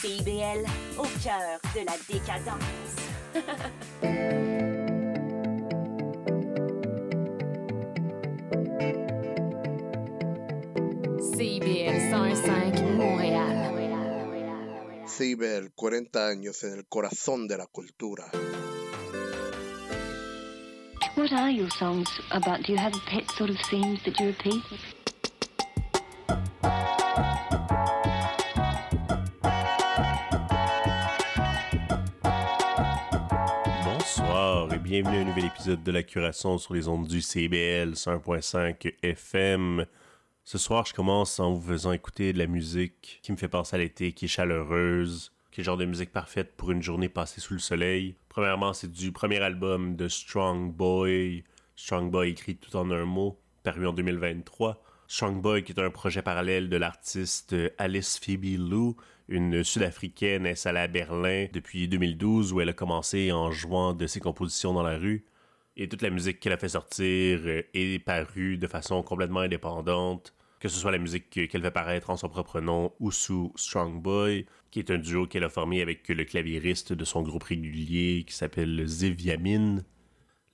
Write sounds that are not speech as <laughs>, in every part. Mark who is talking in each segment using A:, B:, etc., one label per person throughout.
A: CIBL, au cœur de la décadence. <laughs>
B: CIBL 105 Montréal.
C: CIBEL, 40 años en el corazón de la cultura.
D: What are your songs about? Do you have pet sort of themes that you repeat?
E: Bienvenue à un nouvel épisode de la curation sur les ondes du CBL 101.5 FM. Ce soir, je commence en vous faisant écouter de la musique qui me fait penser à l'été, qui est chaleureuse, qui est le genre de musique parfaite pour une journée passée sous le soleil. Premièrement, c'est du premier album de Strong Boy, Strong Boy écrit tout en un mot, paru en 2023. Strong Boy qui est un projet parallèle de l'artiste Alice Phoebe Lou, une sud-africaine installée à Berlin depuis 2012 où elle a commencé en jouant de ses compositions dans la rue. Et toute la musique qu'elle a fait sortir est parue de façon complètement indépendante, que ce soit la musique qu'elle fait paraître en son propre nom ou sous Strong Boy, qui est un duo qu'elle a formé avec le claviériste de son groupe régulier qui s'appelle Ziv Yamin.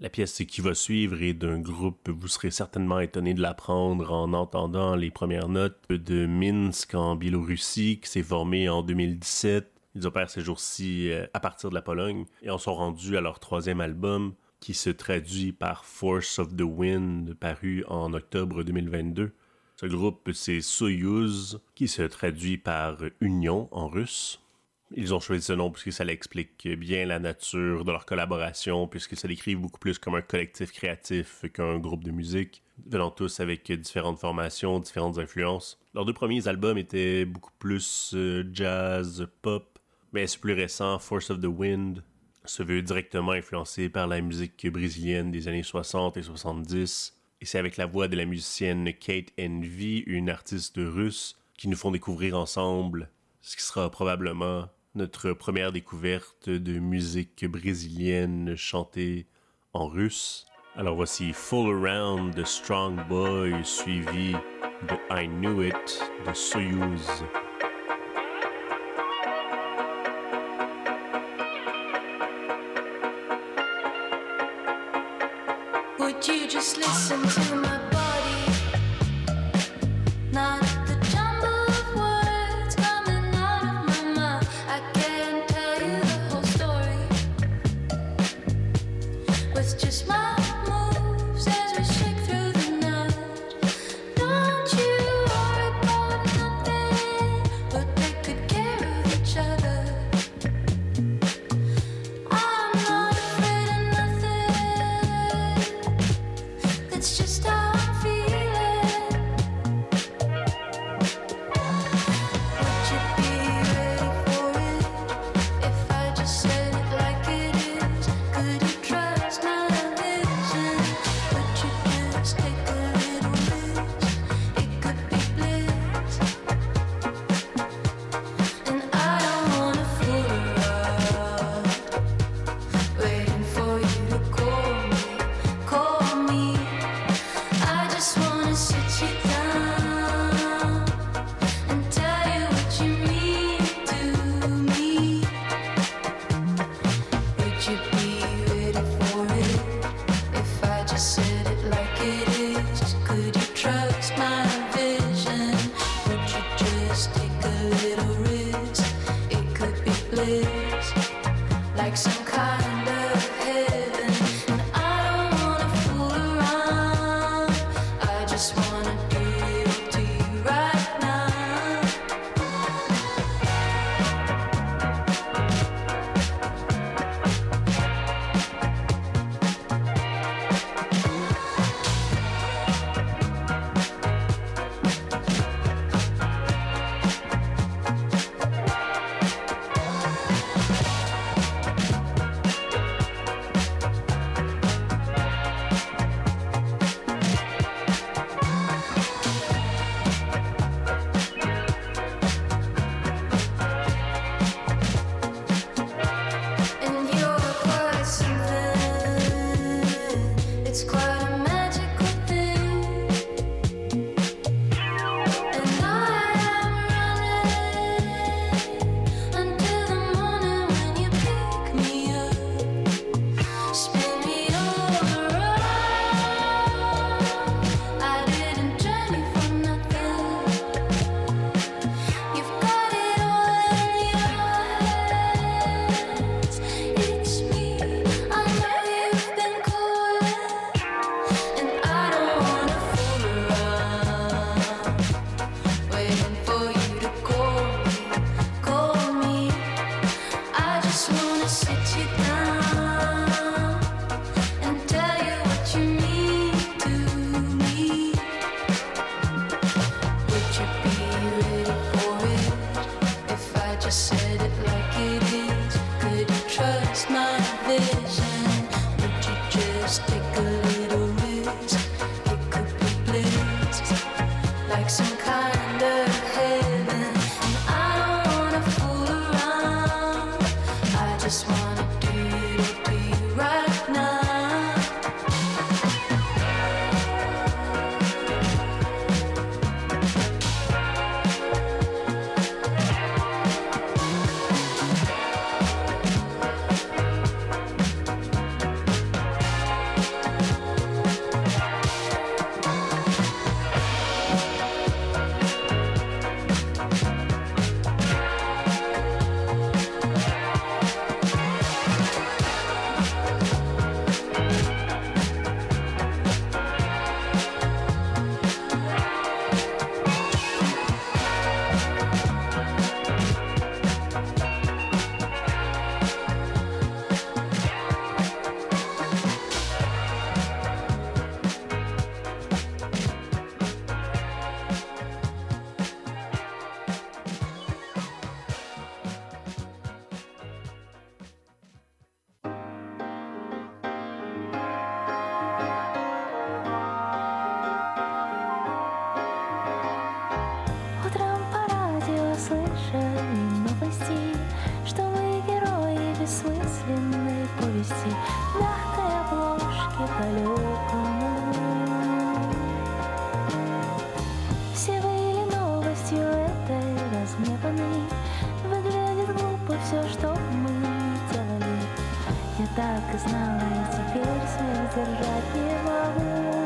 E: La pièce qui va suivre est d'un groupe, vous serez certainement étonné de l'apprendre en entendant les premières notes de Minsk en Biélorussie, qui s'est formé en 2017. Ils opèrent ces jours-ci euh, à partir de la Pologne et en sont rendus à leur troisième album, qui se traduit par Force of the Wind, paru en octobre 2022. Ce groupe, c'est Soyuz, qui se traduit par Union en russe. Ils ont choisi ce nom puisque ça explique bien la nature de leur collaboration, puisque ça décrit beaucoup plus comme un collectif créatif qu'un groupe de musique, venant tous avec différentes formations, différentes influences. Leurs deux premiers albums étaient beaucoup plus euh, jazz, pop, mais ce plus récent, Force of the Wind, se veut directement influencé par la musique brésilienne des années 60 et 70. Et c'est avec la voix de la musicienne Kate Envy, une artiste russe, qui nous font découvrir ensemble ce qui sera probablement notre première découverte de musique brésilienne chantée en russe. Alors voici Full Around de Strong Boy suivi de I Knew It de Soyuz.
F: say так и знала, и теперь своих держать не могу.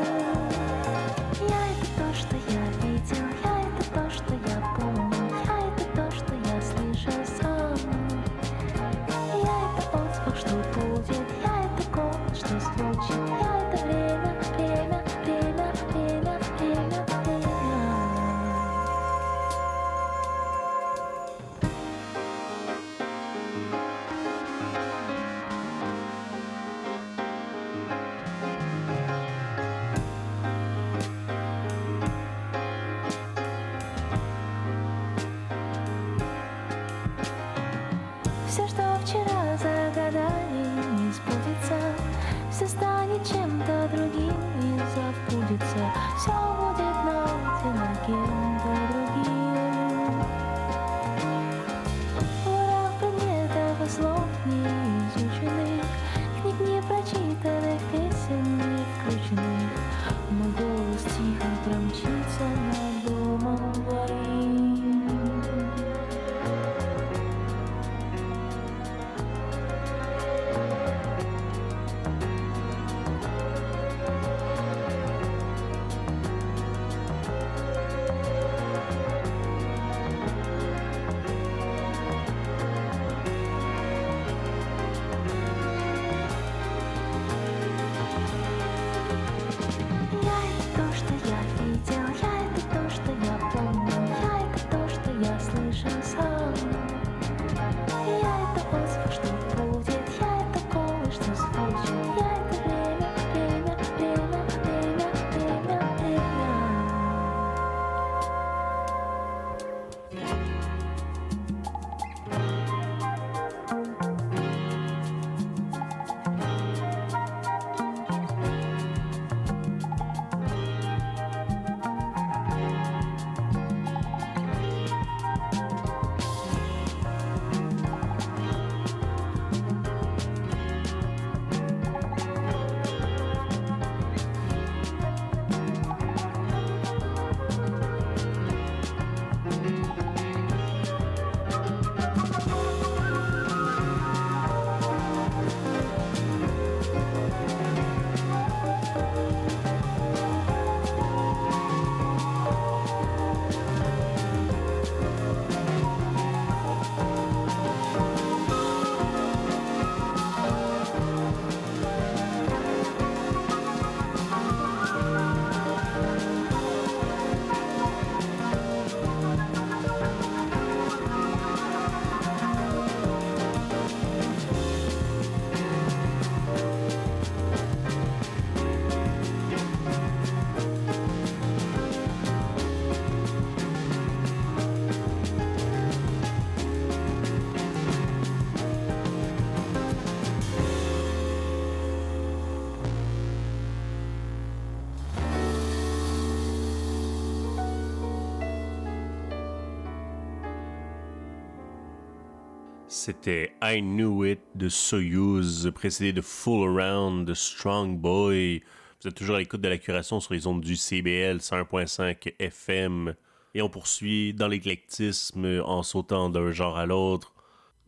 E: C'était I Knew It de Soyuz, précédé de Full Around de Strong Boy. Vous êtes toujours à l'écoute de la curation sur les ondes du CBL 101.5 FM. Et on poursuit dans l'éclectisme en sautant d'un genre à l'autre.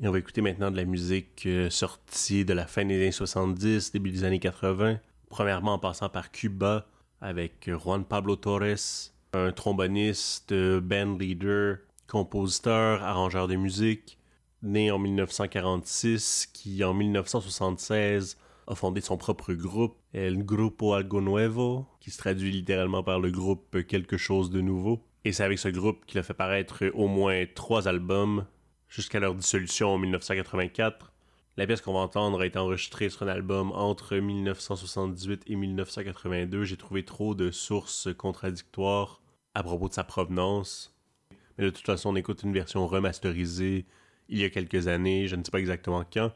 E: Et on va écouter maintenant de la musique euh, sortie de la fin des années 70, début des années 80. Premièrement en passant par Cuba avec Juan Pablo Torres, un tromboniste, band leader, compositeur, arrangeur de musique, né en 1946, qui en 1976 a fondé son propre groupe, El Grupo Algo Nuevo, qui se traduit littéralement par le groupe Quelque chose de nouveau. Et c'est avec ce groupe qu'il a fait paraître au moins trois albums, jusqu'à leur dissolution en 1984. La pièce qu'on va entendre a été enregistrée sur un album entre 1978 et 1982. J'ai trouvé trop de sources contradictoires à propos de sa provenance. Mais de toute façon, on écoute une version remasterisée il y a quelques années, je ne sais pas exactement quand,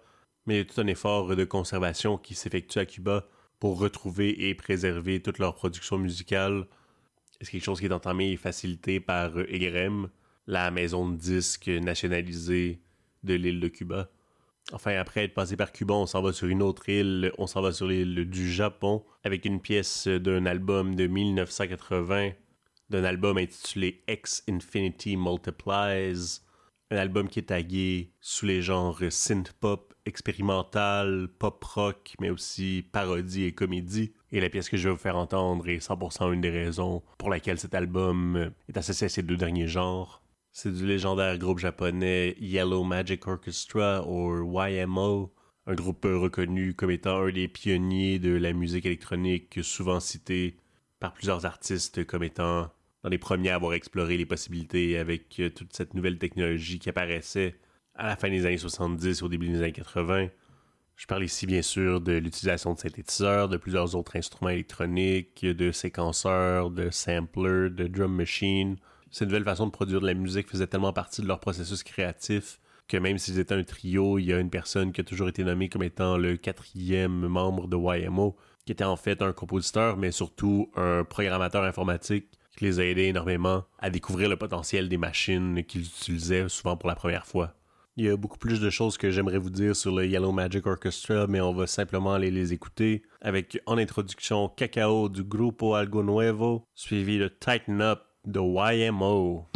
E: mais il y a tout un effort de conservation qui s'effectue à Cuba pour retrouver et préserver toute leur production musicale. C'est quelque chose qui est entamé et facilité par EGREM, la maison de disques nationalisée de l'île de Cuba? Enfin, après être passé par Cuba, on s'en va sur une autre île, on s'en va sur l'île du Japon, avec une pièce d'un album de 1980, d'un album intitulé X Infinity Multiplies, un album qui est tagué sous les genres synth-pop, expérimental, pop-rock, mais aussi parodie et comédie. Et la pièce que je vais vous faire entendre est 100% une des raisons pour laquelle cet album est associé à ces deux derniers genres. C'est du légendaire groupe japonais Yellow Magic Orchestra ou YMO, un groupe reconnu comme étant un des pionniers de la musique électronique, souvent cité par plusieurs artistes comme étant dans les premiers à avoir exploré les possibilités avec euh, toute cette nouvelle technologie qui apparaissait à la fin des années 70 au début des années 80. Je parle ici bien sûr de l'utilisation de synthétiseurs, de plusieurs autres instruments électroniques, de séquenceurs, de samplers, de drum machines. Cette nouvelle façon de produire de la musique faisait tellement partie de leur processus créatif que même s'ils étaient un trio, il y a une personne qui a toujours été nommée comme étant le quatrième membre de YMO, qui était en fait un compositeur, mais surtout un programmateur informatique qui les a aidés énormément à découvrir le potentiel des machines qu'ils utilisaient souvent pour la première fois. Il y a beaucoup plus de choses que j'aimerais vous dire sur le Yellow Magic Orchestra, mais on va simplement aller les écouter avec en introduction Cacao du Grupo Algo Nuevo, suivi de Tighten Up de YMO.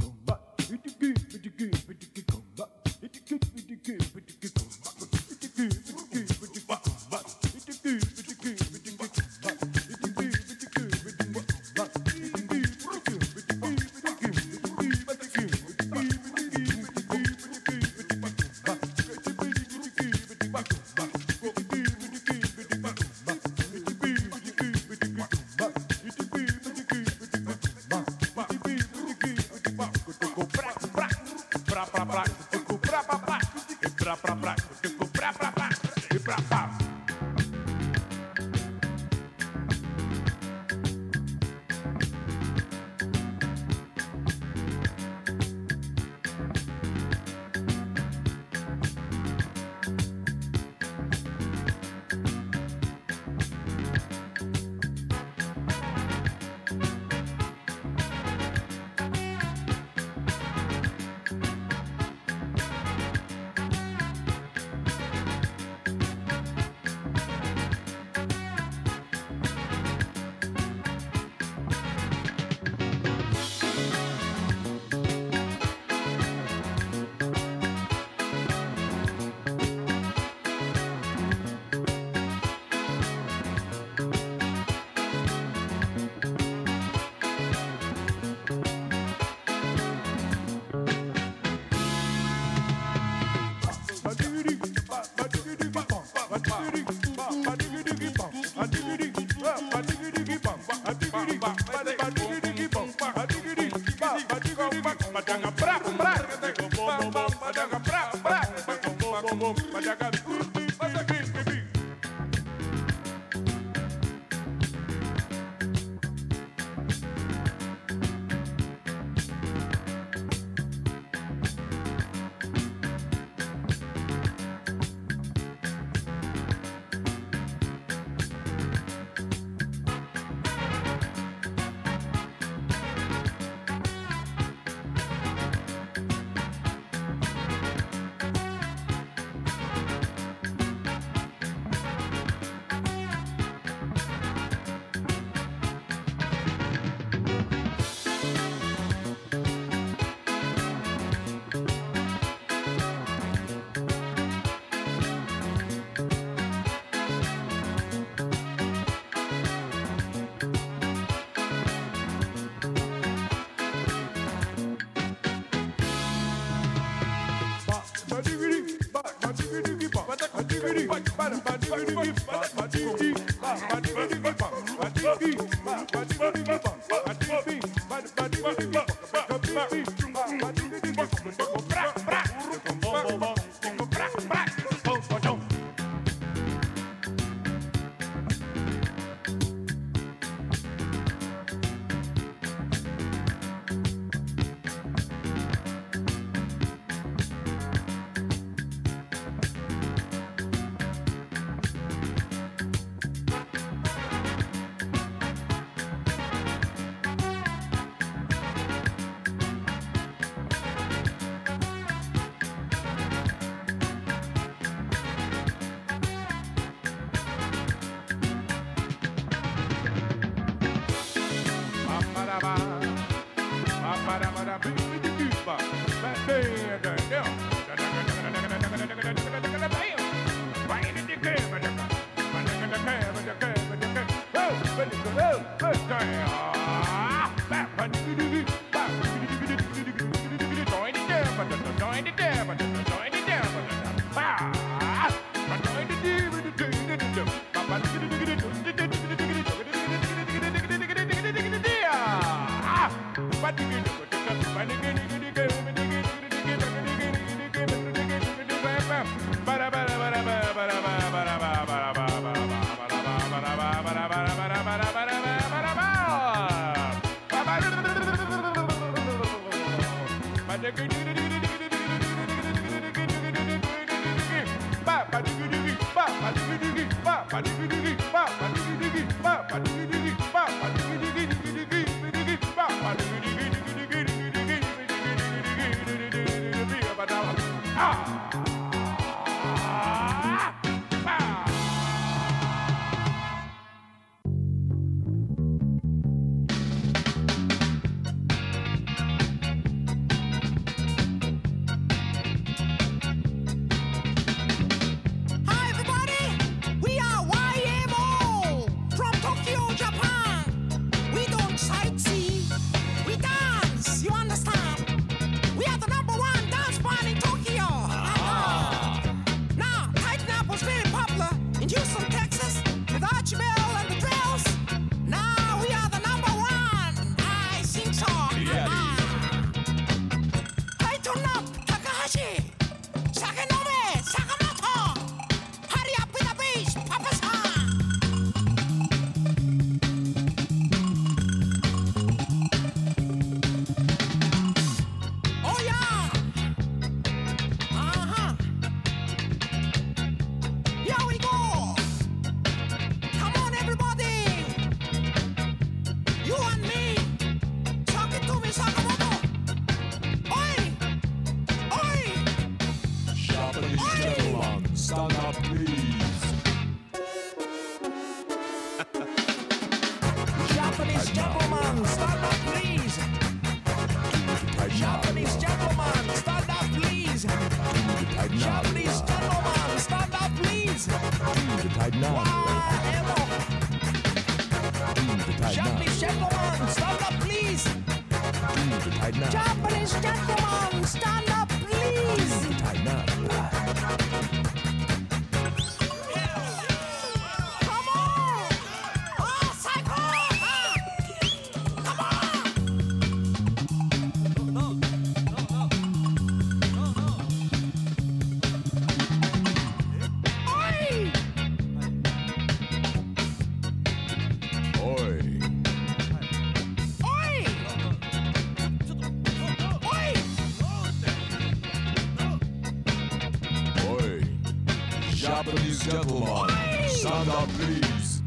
G: Amanda, please.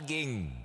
G: Saging.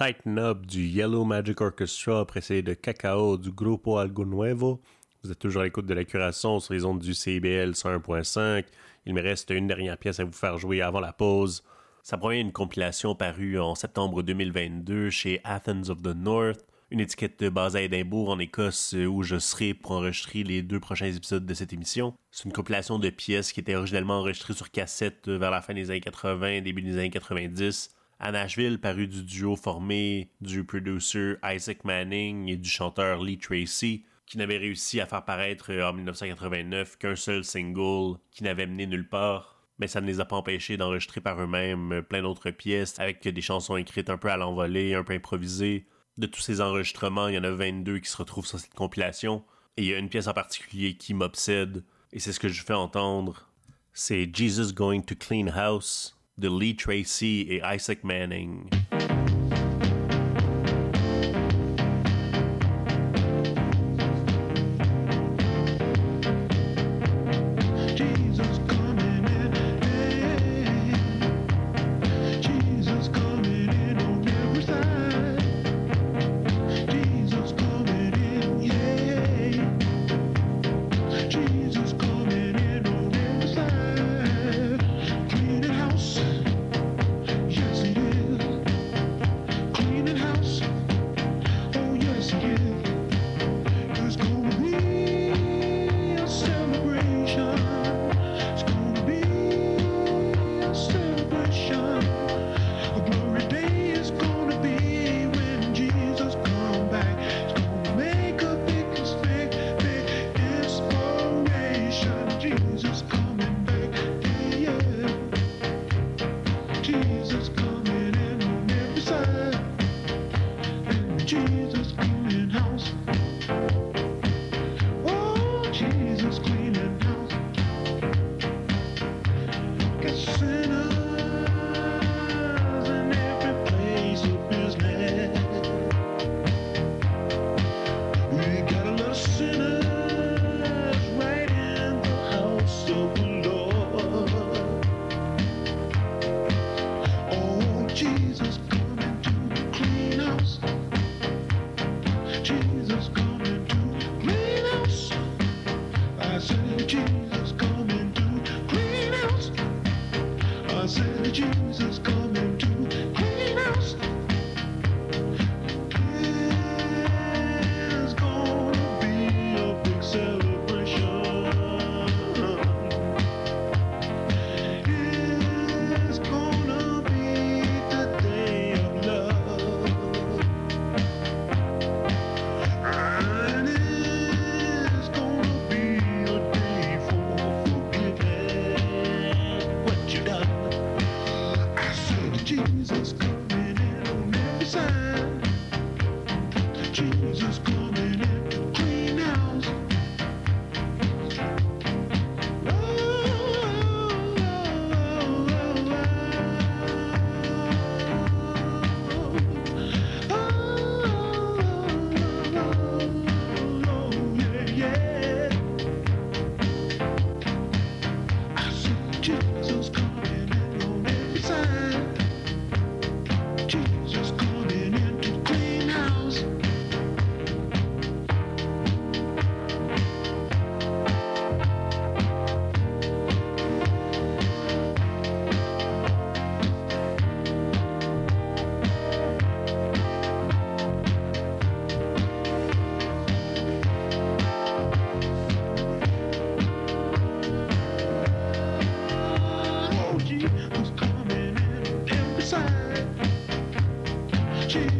G: Tighten Up
H: du Yellow Magic Orchestra, précédé de Cacao du Grupo Algo Nuevo. Vous êtes toujours à l'écoute de la curation sur les ondes du CBL 101.5. Il me reste une dernière pièce à vous faire jouer avant la pause. Ça provient d'une compilation parue en septembre 2022 chez Athens of the North, une étiquette basée à Édimbourg en Écosse où je serai pour enregistrer les deux prochains épisodes de cette émission. C'est une compilation de pièces qui étaient originellement enregistrées sur cassette vers la fin des années 80, début des années 90 à Nashville, paru du duo formé du producer Isaac Manning et du chanteur Lee Tracy, qui n'avait réussi à faire paraître en 1989 qu'un seul single qui n'avait mené nulle part. Mais ça ne les a pas empêchés d'enregistrer par eux-mêmes plein d'autres pièces avec des chansons écrites un peu à l'envolée, un peu improvisées. De tous ces enregistrements, il y en a 22 qui se retrouvent sur cette compilation. Et il y a une pièce en particulier qui m'obsède, et c'est ce que je fais entendre. C'est Jesus Going to Clean House de Lee Tracy et Isaac Manning. energy.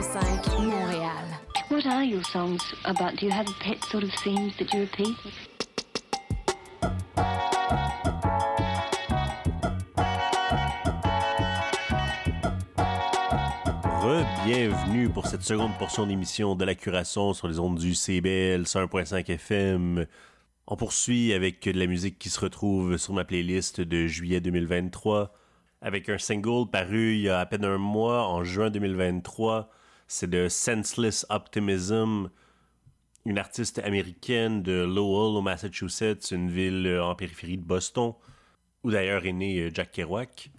B: CIBL 105 Montréal.
D: What are your songs about? Do you have pet sort of themes that you repeat?
E: Re-bienvenue pour cette seconde portion d'émission de la curation sur les ondes du CBL 101.5 FM. On poursuit avec de la musique qui se retrouve sur ma playlist de juillet 2023 avec un single paru il y a à peine un mois, en juin 2023. C'est de Senseless Optimism, une artiste américaine de Lowell au Massachusetts, une ville en périphérie de Boston, où d'ailleurs est né euh, Jack Kerouac.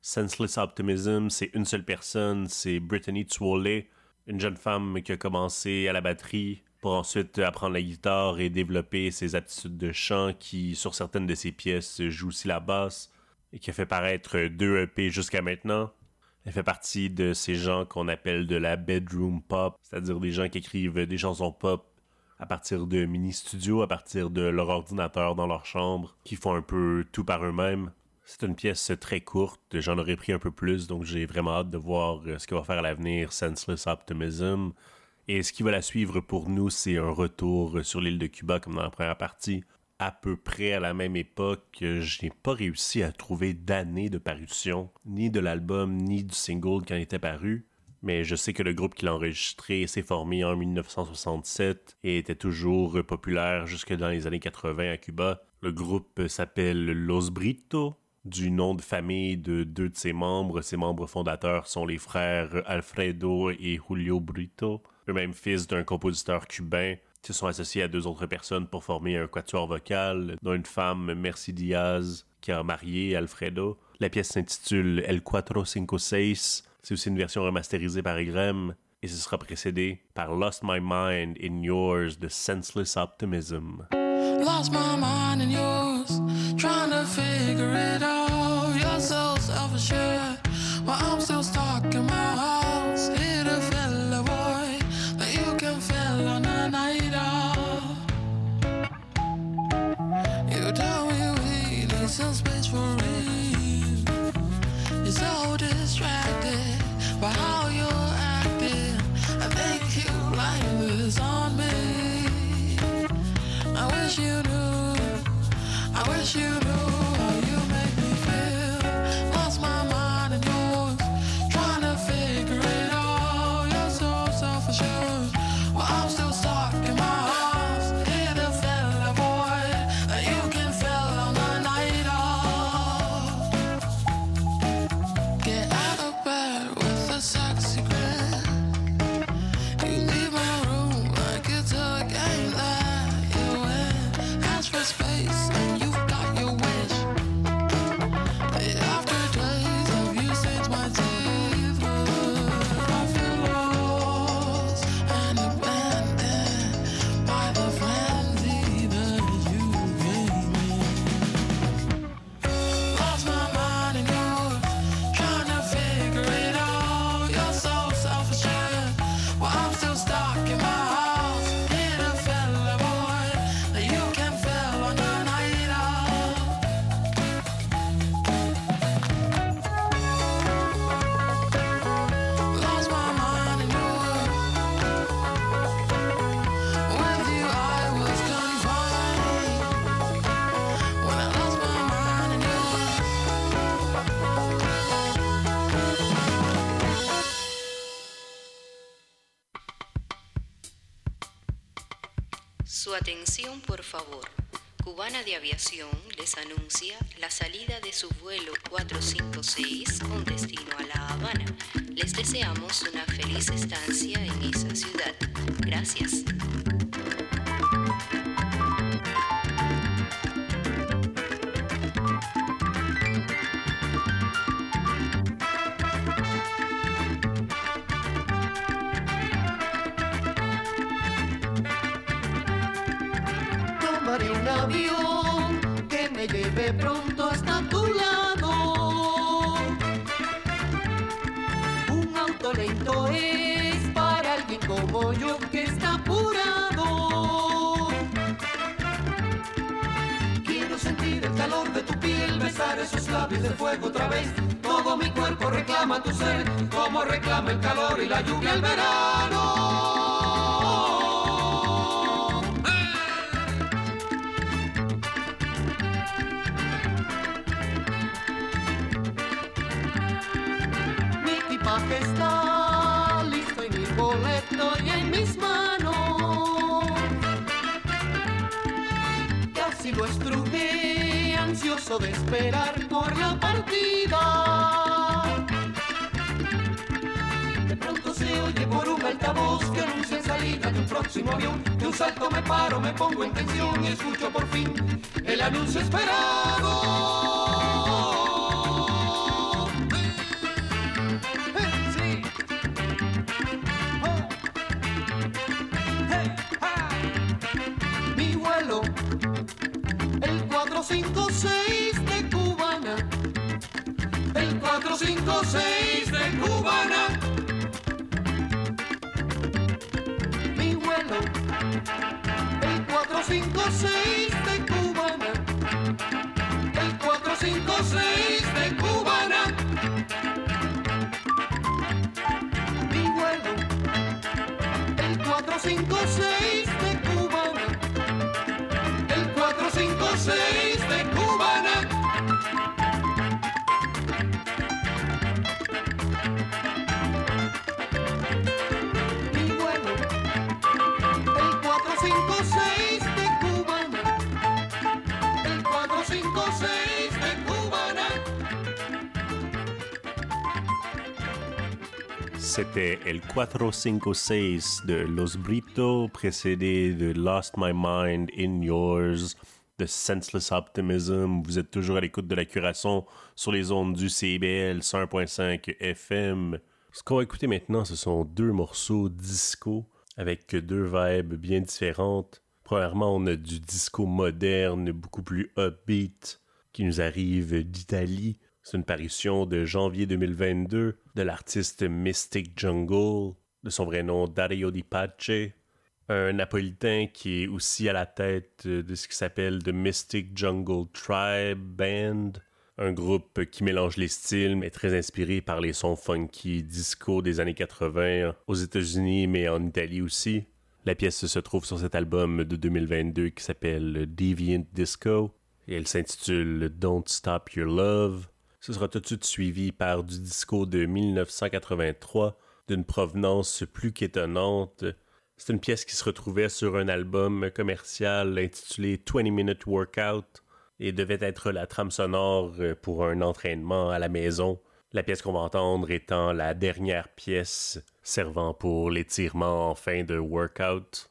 E: Senseless Optimism, c'est une seule personne, c'est Brittany Twoley, une jeune femme qui a commencé à la batterie pour ensuite apprendre la guitare et développer ses aptitudes de chant qui, sur certaines de ses pièces, joue aussi la basse et qui a fait paraître deux EP jusqu'à maintenant. Elle fait partie de ces gens qu'on appelle de la bedroom pop, c'est-à-dire des gens qui écrivent des chansons pop à partir de mini-studios, à partir de leur ordinateur dans leur chambre, qui font un peu tout par eux-mêmes. C'est une pièce très courte, j'en aurais pris un peu plus, donc j'ai vraiment hâte de voir euh, ce que va faire à l'avenir Senseless Optimism. Et ce qui va la suivre pour nous, c'est un retour sur l'île de Cuba comme dans la première partie. À peu près à la même époque, je n'ai pas réussi à trouver d'année de parution, ni de l'album, ni du single quand il était paru. Mais je sais que le groupe qui l'a enregistré s'est formé en 1967 et était toujours populaire jusque dans les années 80 à Cuba. Le groupe s'appelle Los Brito, du nom de famille de deux de ses membres. Ses membres fondateurs sont les frères Alfredo et Julio Brito, eux-mêmes fils d'un compositeur cubain qui se sont associés à deux autres personnes pour former un quatuor vocal, dont une femme, Merci Diaz, qui a marié Alfredo. La pièce s'intitule El Cuatro Cinco Seis. C'est aussi une version remasterisée par Egrem. Et ce sera précédé par Lost My Mind in Yours de Senseless Optimism.
I: Lost my mind in yours. figure it out. Still stuck in my house.
J: Atención, por favor. Cubana de Aviación les anuncia la salida de su vuelo 456 con destino a La Habana. Les deseamos una feliz estancia en esa ciudad. Gracias.
K: Tu ser, como reclama el calor y la lluvia el verano. Mi equipaje está listo y mi boleto y en mis manos. Casi lo estrujé, ansioso de esperar por la partida. Oye por un altavoz que anuncia salida de un próximo avión. De un salto me paro, me pongo en tensión y escucho por fin el anuncio esperado. mi vuelo, el 456 de Cubana, el 456 de Cubana. El 456 de Cubana, el 456 de Cubana. Mi vuelo, el 456
E: C'était El 456 de Los Brito, précédé de Lost My Mind in Yours, de Senseless Optimism. Vous êtes toujours à l'écoute de la curation sur les ondes du CBL 101.5 FM. Ce qu'on va écouter maintenant, ce sont deux morceaux disco avec deux vibes bien différentes. Premièrement, on a du disco moderne, beaucoup plus upbeat, qui nous arrive d'Italie. C'est une parution de janvier 2022 de l'artiste Mystic Jungle, de son vrai nom Dario Di Pace, un napolitain qui est aussi à la tête de ce qui s'appelle The Mystic Jungle Tribe Band, un groupe qui mélange les styles mais très inspiré par les sons funky disco des années 80 aux États-Unis mais en Italie aussi. La pièce se trouve sur cet album de 2022 qui s'appelle Deviant Disco et elle s'intitule Don't Stop Your Love. Ce sera tout de suite suivi par du disco de 1983 d'une provenance plus qu'étonnante. C'est une pièce qui se retrouvait sur un album commercial intitulé 20 Minute Workout et devait être la trame sonore pour un entraînement à la maison. La pièce qu'on va entendre étant la dernière pièce servant pour l'étirement en fin de workout.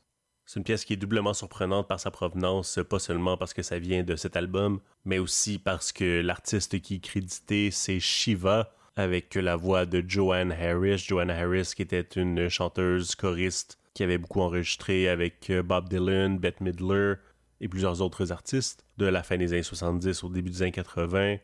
E: C'est une pièce qui est doublement surprenante par sa provenance, pas seulement parce que ça vient de cet album, mais aussi parce que l'artiste qui est crédité, c'est Shiva, avec la voix de Joanne Harris. Joanne Harris, qui était une chanteuse choriste qui avait beaucoup enregistré avec Bob Dylan, Bette Midler et plusieurs autres artistes de la fin des années 70 au début des années 80.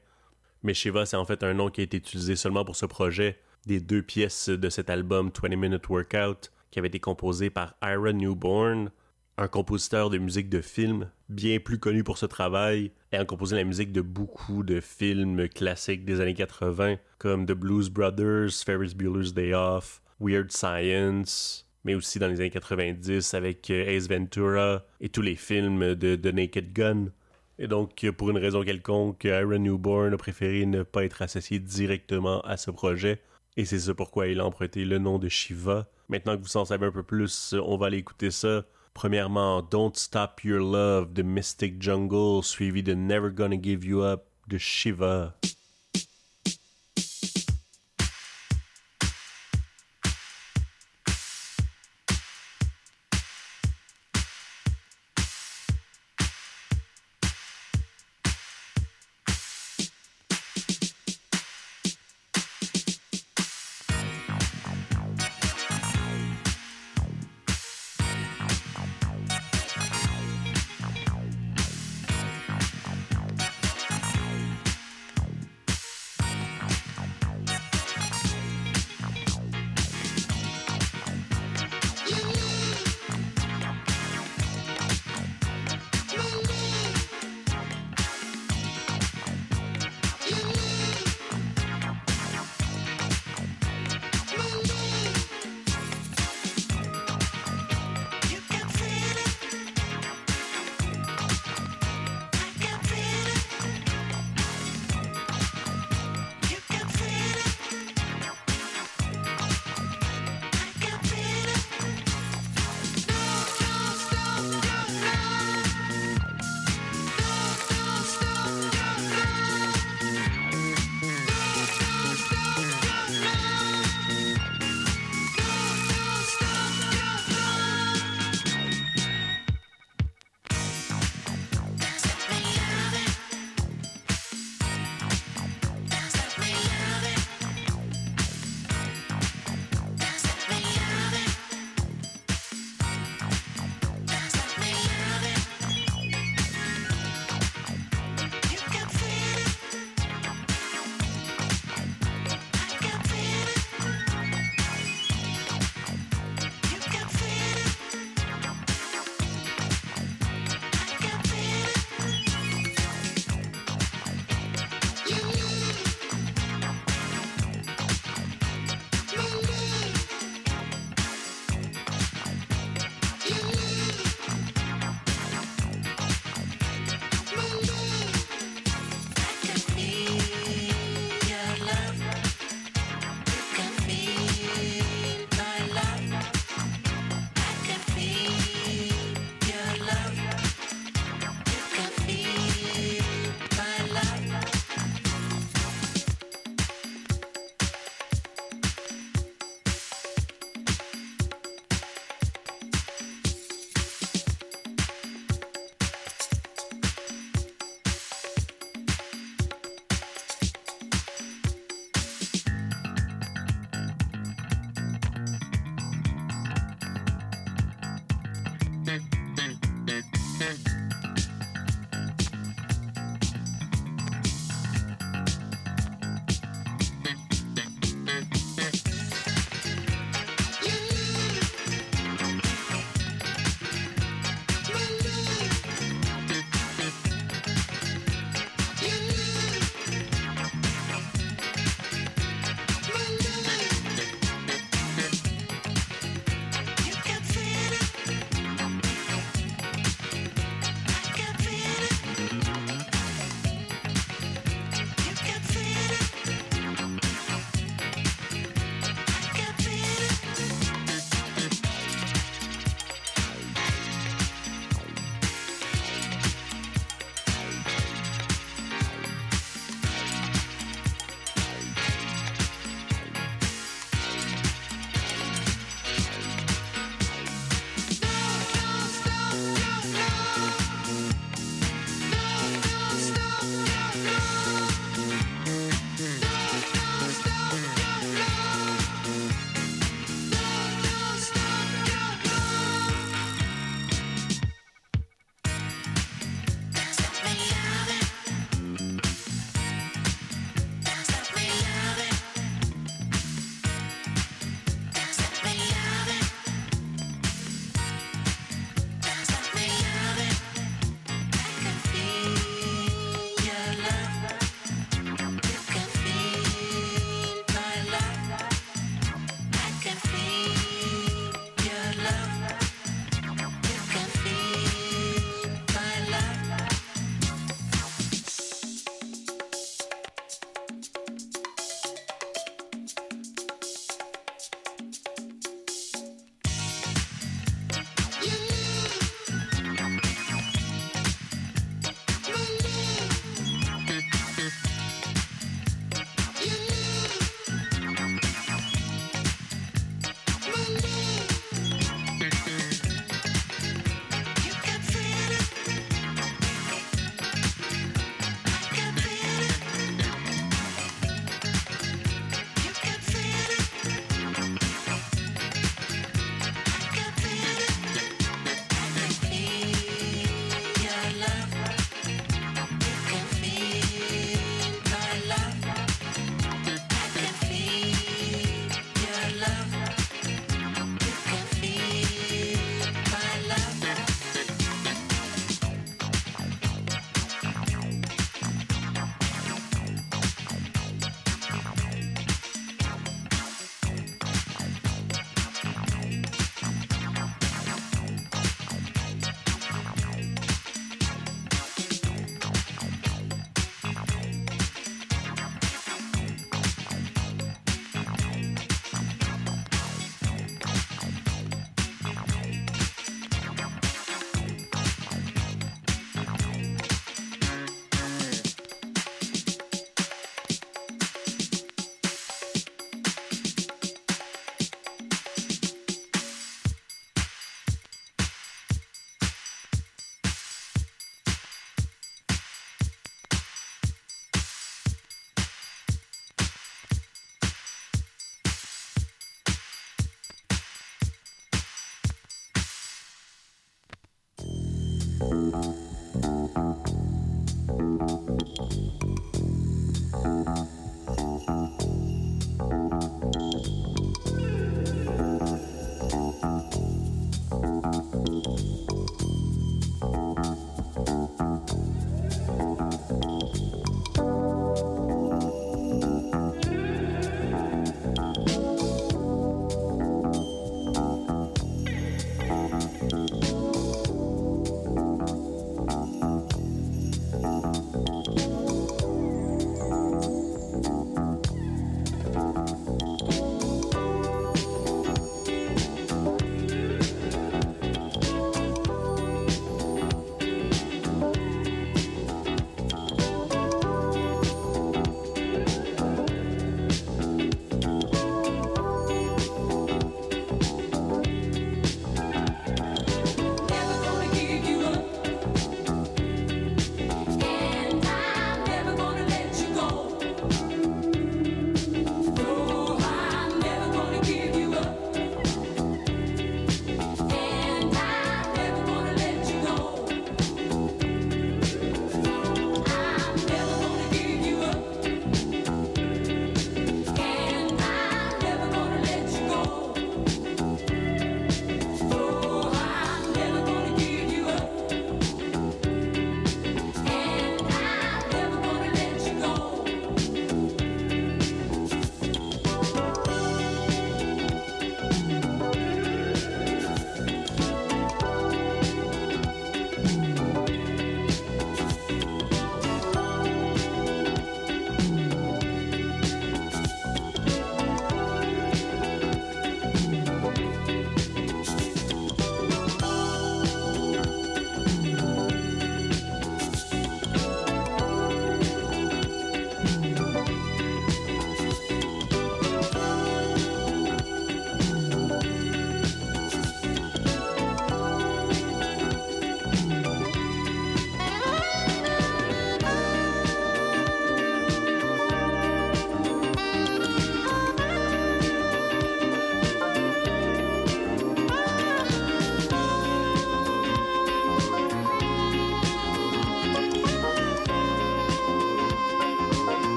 E: Mais Shiva, c'est en fait un nom qui a été utilisé seulement pour ce projet des deux pièces de cet album 20 Minute Workout qui avait été composé par Ira Newborn, un compositeur de musique de film bien plus connu pour ce travail, ayant composé la musique de beaucoup de films classiques des années 80 comme The Blues Brothers, Ferris Bueller's Day Off, Weird Science, mais aussi dans les années 90 avec Ace Ventura et tous les films de The Naked Gun. Et donc, pour une raison quelconque, Ira Newborn a préféré ne pas être associé directement à ce projet. Et c'est ça pourquoi il a emprunté le nom de Shiva. Maintenant que vous en savez un peu plus, on va aller écouter ça. Premièrement, Don't Stop Your Love de Mystic Jungle, suivi de Never Gonna Give You Up de Shiva.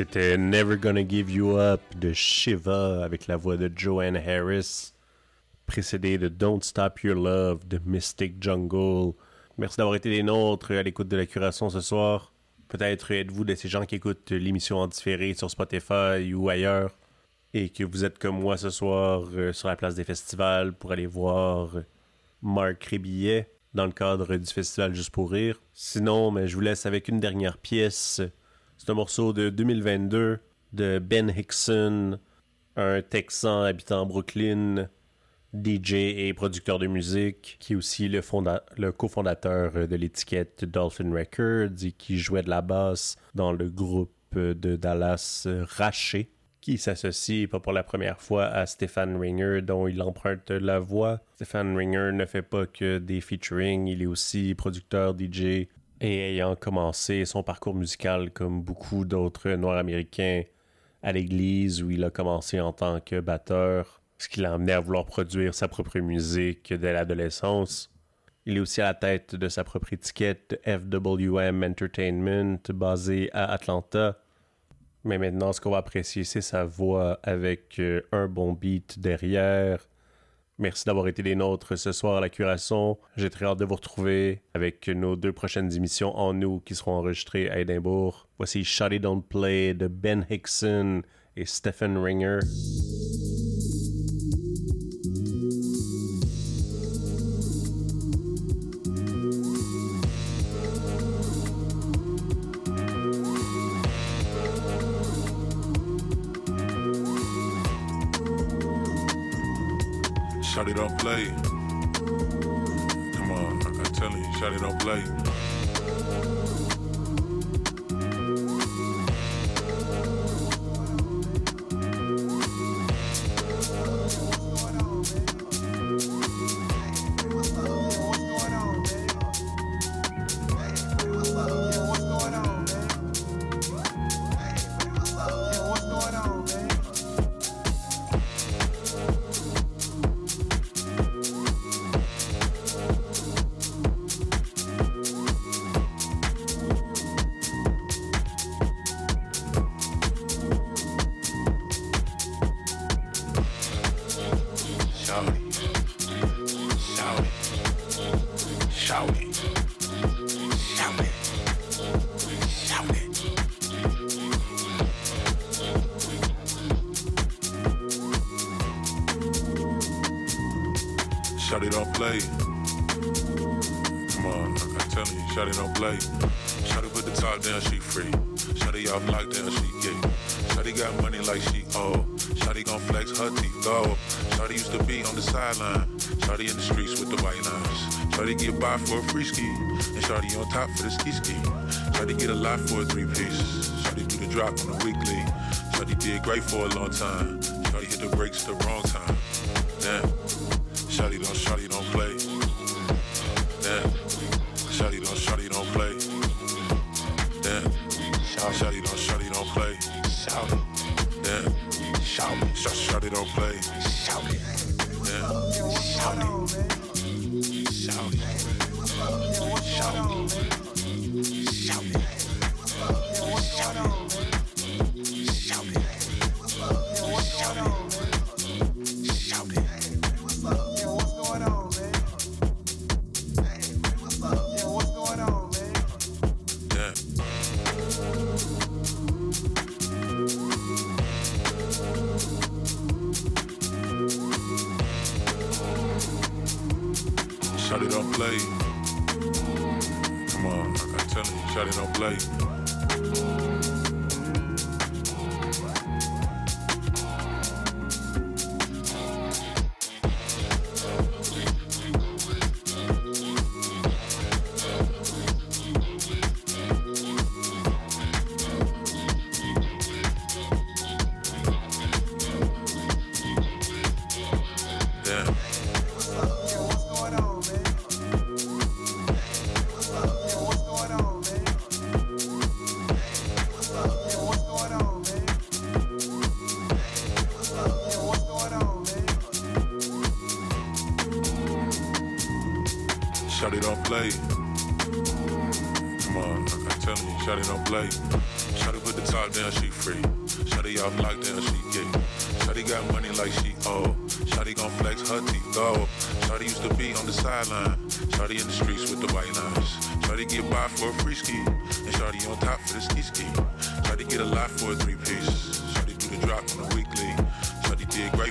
E: C'était Never Gonna Give You Up de Shiva avec la voix de Joanne Harris, précédé de Don't Stop Your Love de Mystic Jungle. Merci d'avoir été des nôtres à l'écoute de la curation ce soir. Peut-être êtes-vous de ces gens qui écoutent l'émission en différé sur Spotify ou ailleurs et que vous êtes comme moi ce soir euh, sur la place des festivals pour aller voir Marc Rébillet dans le cadre du festival Juste pour rire. Sinon, mais je vous laisse avec une dernière pièce. C'est un morceau de 2022 de Ben Hickson, un Texan habitant Brooklyn, DJ et producteur de musique, qui est aussi le, fonda- le cofondateur de l'étiquette Dolphin Records et qui jouait de la basse dans le groupe de Dallas Raché, qui s'associe pas pour la première fois à Stefan Ringer, dont il emprunte la voix. Stefan Ringer ne fait pas que des featuring, il est aussi producteur, DJ, et ayant commencé son parcours musical comme beaucoup d'autres Noirs américains à l'église où il a commencé en tant que batteur, ce qui l'a amené à vouloir produire sa propre musique dès l'adolescence. Il est aussi à la tête de sa propre étiquette FWM Entertainment basée à Atlanta. Mais maintenant, ce qu'on va apprécier, c'est sa voix avec euh, un bon beat derrière. Merci d'avoir été des nôtres ce soir à la Curation. J'ai très hâte de vous retrouver avec nos deux prochaines émissions en nous qui seront enregistrées à Édimbourg. Voici Shut It Don't Play de Ben Hickson et Stephen Ringer.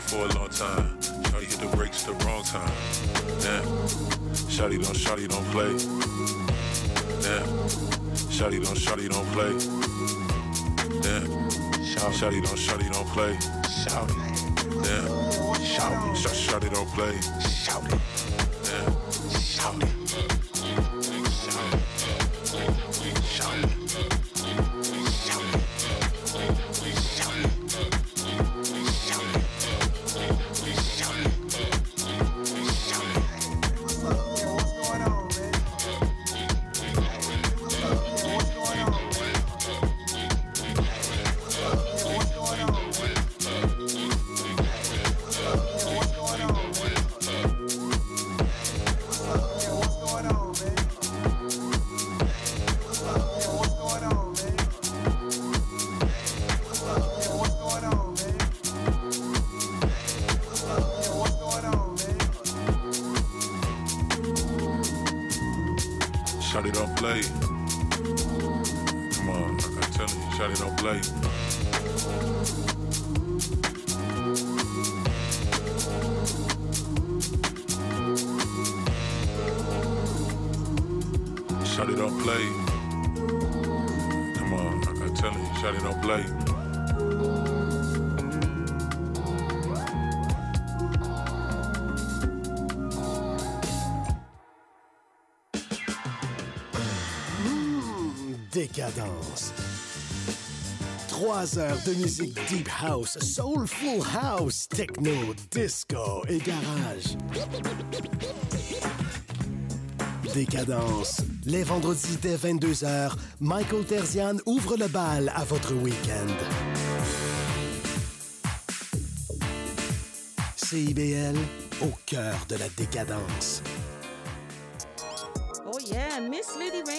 L: For a long time. Shawty hit the brakes the wrong time. Damn. Shawty don't, Shawty don't play. Damn. Shawty don't, Shawty don't play. Damn. Shawty don't, Shawty don't play. Shawty. Damn. Shawty. Sh- Shawty don't play. Shawty.
M: de musique deep house, soulful house, techno, disco et garage. Décadence. Les vendredis dès 22h, Michael Terzian ouvre le bal à votre week-end. CIBL, au cœur de la décadence.
N: Oh yeah, Miss Lady Rain